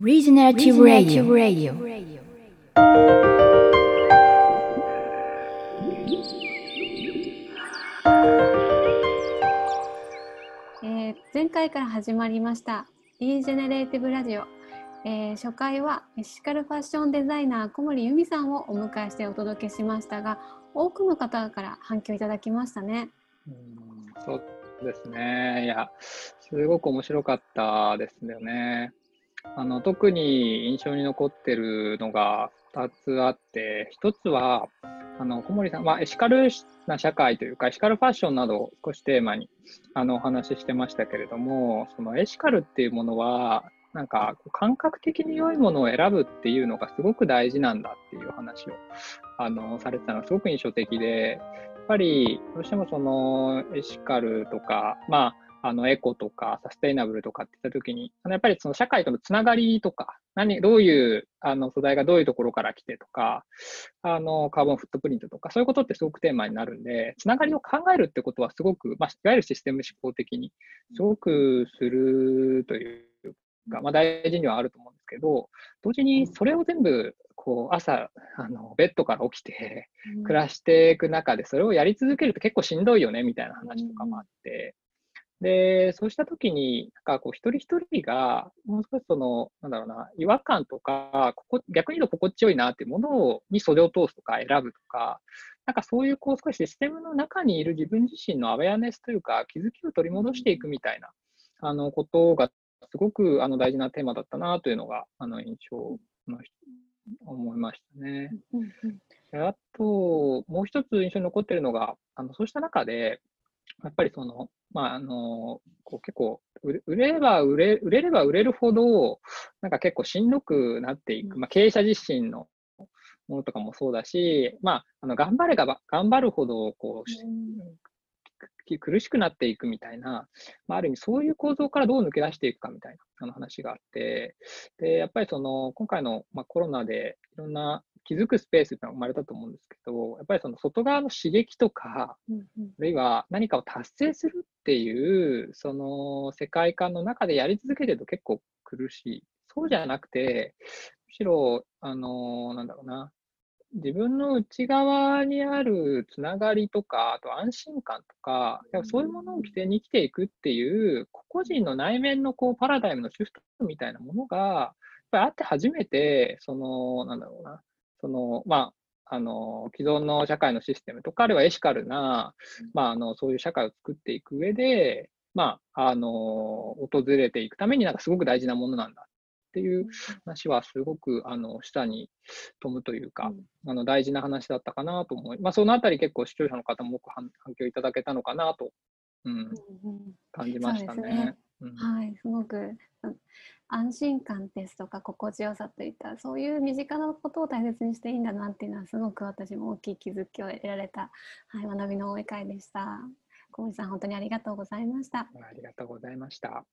Regenerative Radio. えー前回から始まりました「e ジェネレーティブラジオ」えー初回はエシカルファッションデザイナー小森由美さんをお迎えしてお届けしましたが多くの方から反響いただきましたね。うんそうですね。いや、すごく面白かったですよね。あの特に印象に残ってるのが2つあって、1つは、あの小森さん、まあ、エシカルな社会というか、エシカルファッションなどを少しテーマにあのお話ししてましたけれども、そのエシカルっていうものは、なんか感覚的に良いものを選ぶっていうのがすごく大事なんだっていう話をあのされてたのがすごく印象的で、やっぱりどうしてもそのエシカルとか、まあ、あのエコとかサステイナブルとかって言ったときに、あのやっぱりその社会とのつながりとか、何どういうあの素材がどういうところから来てとか、あのカーボンフットプリントとか、そういうことってすごくテーマになるんで、つながりを考えるってことはすごく、まあ、いわゆるシステム思考的にすごくするというか、まあ、大事にはあると思うんですけど、同時にそれを全部こう朝あのベッドから起きて、暮らしていく中で、それをやり続けると結構しんどいよねみたいな話とかもあって、で、そうしたときに、なんかこう一人一人が、もう少しその、なんだろうな、違和感とか、ここ逆に言うと心地よいなっていうものをに袖を通すとか選ぶとか、なんかそういうこう少しシステムの中にいる自分自身のアウェアネスというか、気づきを取り戻していくみたいな、あのことがすごくあの大事なテーマだったなというのが、あの印象の思いましたね。あと、もう一つ印象に残っているのが、あのそうした中で、やっぱりその、まあ、あのこう結構売れ、売れれば売れ、売れれば売れるほど、なんか結構しんどくなっていく、まあ、経営者自身のものとかもそうだし、まあ、あの頑張れば頑張るほどこうしき苦しくなっていくみたいな、まあ、ある意味そういう構造からどう抜け出していくかみたいなあの話があって、で、やっぱりその今回の、まあ、コロナでいろんな気づくスペースってのが生まれたと思うんですけど、やっぱりその外側の刺激とか、うんうん。あるいは何かを達成するっていう、その世界観の中でやり続けてると結構苦しい。そうじゃなくて、むしろ、あの、なんだろうな、自分の内側にあるつながりとか、あと安心感とか、やっぱそういうものを起点に生きていくっていう、個々人の内面のこうパラダイムのシフトみたいなものが、やっぱりあって初めて、その、なんだろうな、その、まあ、あの、既存の社会のシステムとか、あるいはエシカルな、まあ、あの、そういう社会を作っていく上で、まあ、あの、訪れていくためになんかすごく大事なものなんだっていう話はすごく、あの、下に飛ぶというか、あの、大事な話だったかなと思い、まあ、そのあたり結構視聴者の方も多く反反響いただけたのかなと、うん、感じましたね。うんはい、すごくうん安心感ですとか心地よさといったそういう身近なことを大切にしていいんだなっていうのはすごく私も大きい気づきを得られた、はい、学びの多い会でした。小森さん本当にありがとうございました。ありがとうございました。